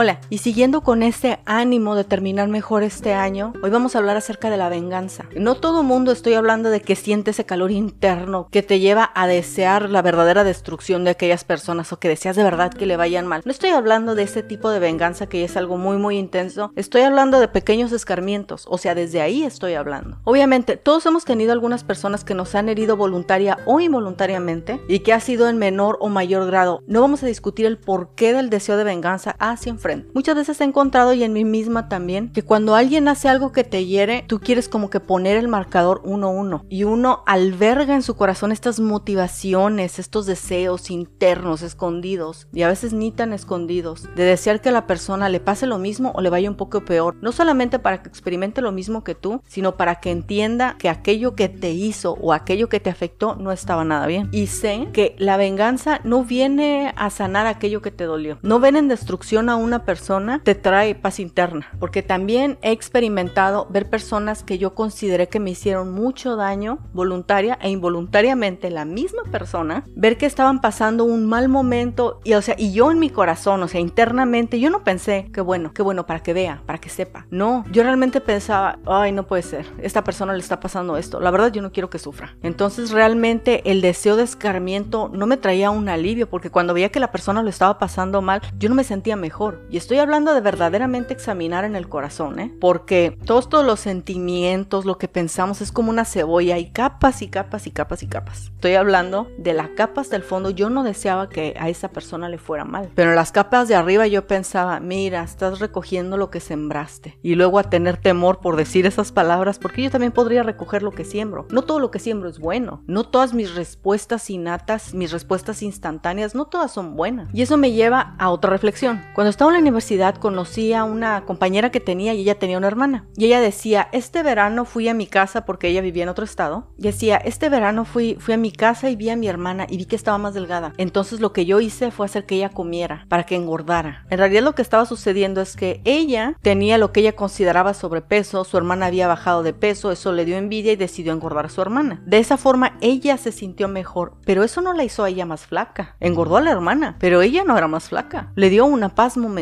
Hola, y siguiendo con este ánimo de terminar mejor este año, hoy vamos a hablar acerca de la venganza. No todo mundo estoy hablando de que siente ese calor interno que te lleva a desear la verdadera destrucción de aquellas personas o que deseas de verdad que le vayan mal. No estoy hablando de ese tipo de venganza que es algo muy muy intenso. Estoy hablando de pequeños escarmientos, o sea, desde ahí estoy hablando. Obviamente, todos hemos tenido algunas personas que nos han herido voluntaria o involuntariamente y que ha sido en menor o mayor grado. No vamos a discutir el porqué del deseo de venganza hacia Muchas veces he encontrado y en mí misma también que cuando alguien hace algo que te hiere, tú quieres como que poner el marcador 1-1 y uno alberga en su corazón estas motivaciones, estos deseos internos escondidos y a veces ni tan escondidos de desear que a la persona le pase lo mismo o le vaya un poco peor, no solamente para que experimente lo mismo que tú, sino para que entienda que aquello que te hizo o aquello que te afectó no estaba nada bien. Y sé que la venganza no viene a sanar aquello que te dolió, no ven en destrucción a una persona te trae paz interna, porque también he experimentado ver personas que yo consideré que me hicieron mucho daño voluntaria e involuntariamente la misma persona, ver que estaban pasando un mal momento y o sea, y yo en mi corazón, o sea, internamente yo no pensé que bueno, qué bueno para que vea, para que sepa. No, yo realmente pensaba, ay, no puede ser, esta persona le está pasando esto. La verdad yo no quiero que sufra. Entonces realmente el deseo de escarmiento no me traía un alivio porque cuando veía que la persona lo estaba pasando mal, yo no me sentía mejor. Y estoy hablando de verdaderamente examinar en el corazón, ¿eh? Porque todos, los sentimientos, lo que pensamos es como una cebolla y capas y capas y capas y capas. Estoy hablando de las capas del fondo. Yo no deseaba que a esa persona le fuera mal. Pero en las capas de arriba yo pensaba, mira, estás recogiendo lo que sembraste. Y luego a tener temor por decir esas palabras, porque yo también podría recoger lo que siembro. No todo lo que siembro es bueno. No todas mis respuestas innatas, mis respuestas instantáneas, no todas son buenas. Y eso me lleva a otra reflexión. Cuando estaba la universidad conocí a una compañera que tenía y ella tenía una hermana. Y ella decía, este verano fui a mi casa porque ella vivía en otro estado. Y decía, este verano fui, fui a mi casa y vi a mi hermana y vi que estaba más delgada. Entonces lo que yo hice fue hacer que ella comiera para que engordara. En realidad lo que estaba sucediendo es que ella tenía lo que ella consideraba sobrepeso, su hermana había bajado de peso, eso le dio envidia y decidió engordar a su hermana. De esa forma ella se sintió mejor, pero eso no la hizo a ella más flaca. Engordó a la hermana, pero ella no era más flaca. Le dio una paz momentánea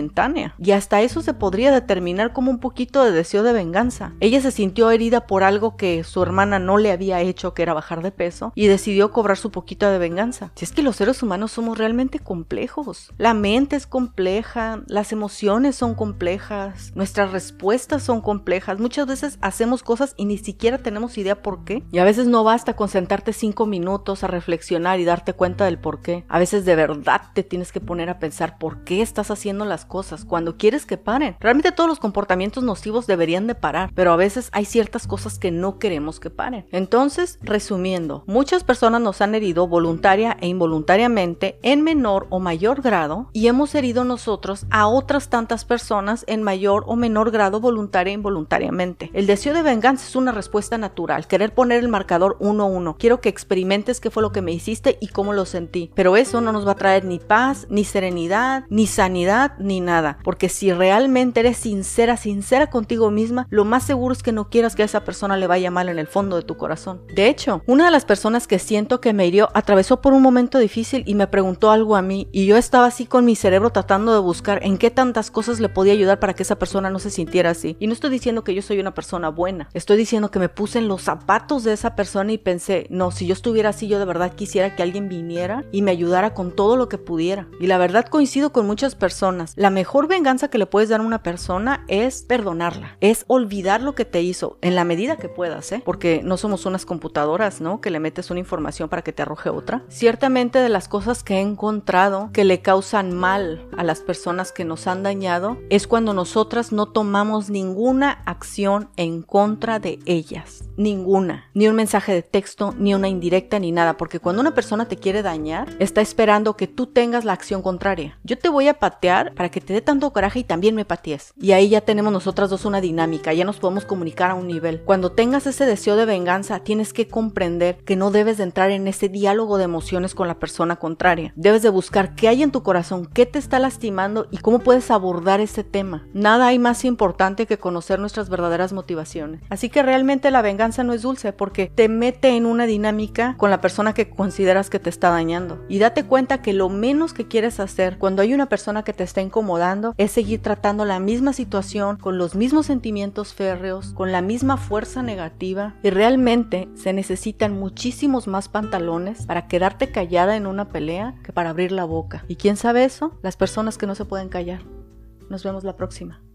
y hasta eso se podría determinar como un poquito de deseo de venganza. Ella se sintió herida por algo que su hermana no le había hecho, que era bajar de peso, y decidió cobrar su poquito de venganza. Si es que los seres humanos somos realmente complejos. La mente es compleja, las emociones son complejas, nuestras respuestas son complejas. Muchas veces hacemos cosas y ni siquiera tenemos idea por qué. Y a veces no basta con sentarte cinco minutos a reflexionar y darte cuenta del por qué. A veces de verdad te tienes que poner a pensar por qué estás haciendo las cosas cuando quieres que paren. Realmente todos los comportamientos nocivos deberían de parar, pero a veces hay ciertas cosas que no queremos que paren. Entonces, resumiendo, muchas personas nos han herido voluntaria e involuntariamente en menor o mayor grado y hemos herido nosotros a otras tantas personas en mayor o menor grado voluntaria e involuntariamente. El deseo de venganza es una respuesta natural, querer poner el marcador 1-1. Quiero que experimentes qué fue lo que me hiciste y cómo lo sentí, pero eso no nos va a traer ni paz, ni serenidad, ni sanidad, ni nada. Porque si realmente eres sincera, sincera contigo misma, lo más seguro es que no quieras que a esa persona le vaya mal en el fondo de tu corazón. De hecho, una de las personas que siento que me hirió atravesó por un momento difícil y me preguntó algo a mí y yo estaba así con mi cerebro tratando de buscar en qué tantas cosas le podía ayudar para que esa persona no se sintiera así. Y no estoy diciendo que yo soy una persona buena, estoy diciendo que me puse en los zapatos de esa persona y pensé, no, si yo estuviera así, yo de verdad quisiera que alguien viniera y me ayudara con todo lo que pudiera. Y la verdad coincido con muchas personas. Mejor venganza que le puedes dar a una persona es perdonarla, es olvidar lo que te hizo en la medida que puedas, ¿eh? Porque no somos unas computadoras, ¿no? Que le metes una información para que te arroje otra. Ciertamente de las cosas que he encontrado que le causan mal a las personas que nos han dañado es cuando nosotras no tomamos ninguna acción en contra de ellas. Ninguna. Ni un mensaje de texto, ni una indirecta, ni nada. Porque cuando una persona te quiere dañar, está esperando que tú tengas la acción contraria. Yo te voy a patear para que te dé tanto coraje y también me patees. Y ahí ya tenemos nosotras dos una dinámica, ya nos podemos comunicar a un nivel. Cuando tengas ese deseo de venganza, tienes que comprender que no debes de entrar en ese diálogo de emociones con la persona contraria. Debes de buscar qué hay en tu corazón, qué te está lastimando y cómo puedes abordar ese tema. Nada hay más importante que conocer nuestras verdaderas motivaciones. Así que realmente la venganza no es dulce porque te mete en una dinámica con la persona que consideras que te está dañando. Y date cuenta que lo menos que quieres hacer cuando hay una persona que te está es seguir tratando la misma situación con los mismos sentimientos férreos, con la misma fuerza negativa y realmente se necesitan muchísimos más pantalones para quedarte callada en una pelea que para abrir la boca. ¿Y quién sabe eso? Las personas que no se pueden callar. Nos vemos la próxima.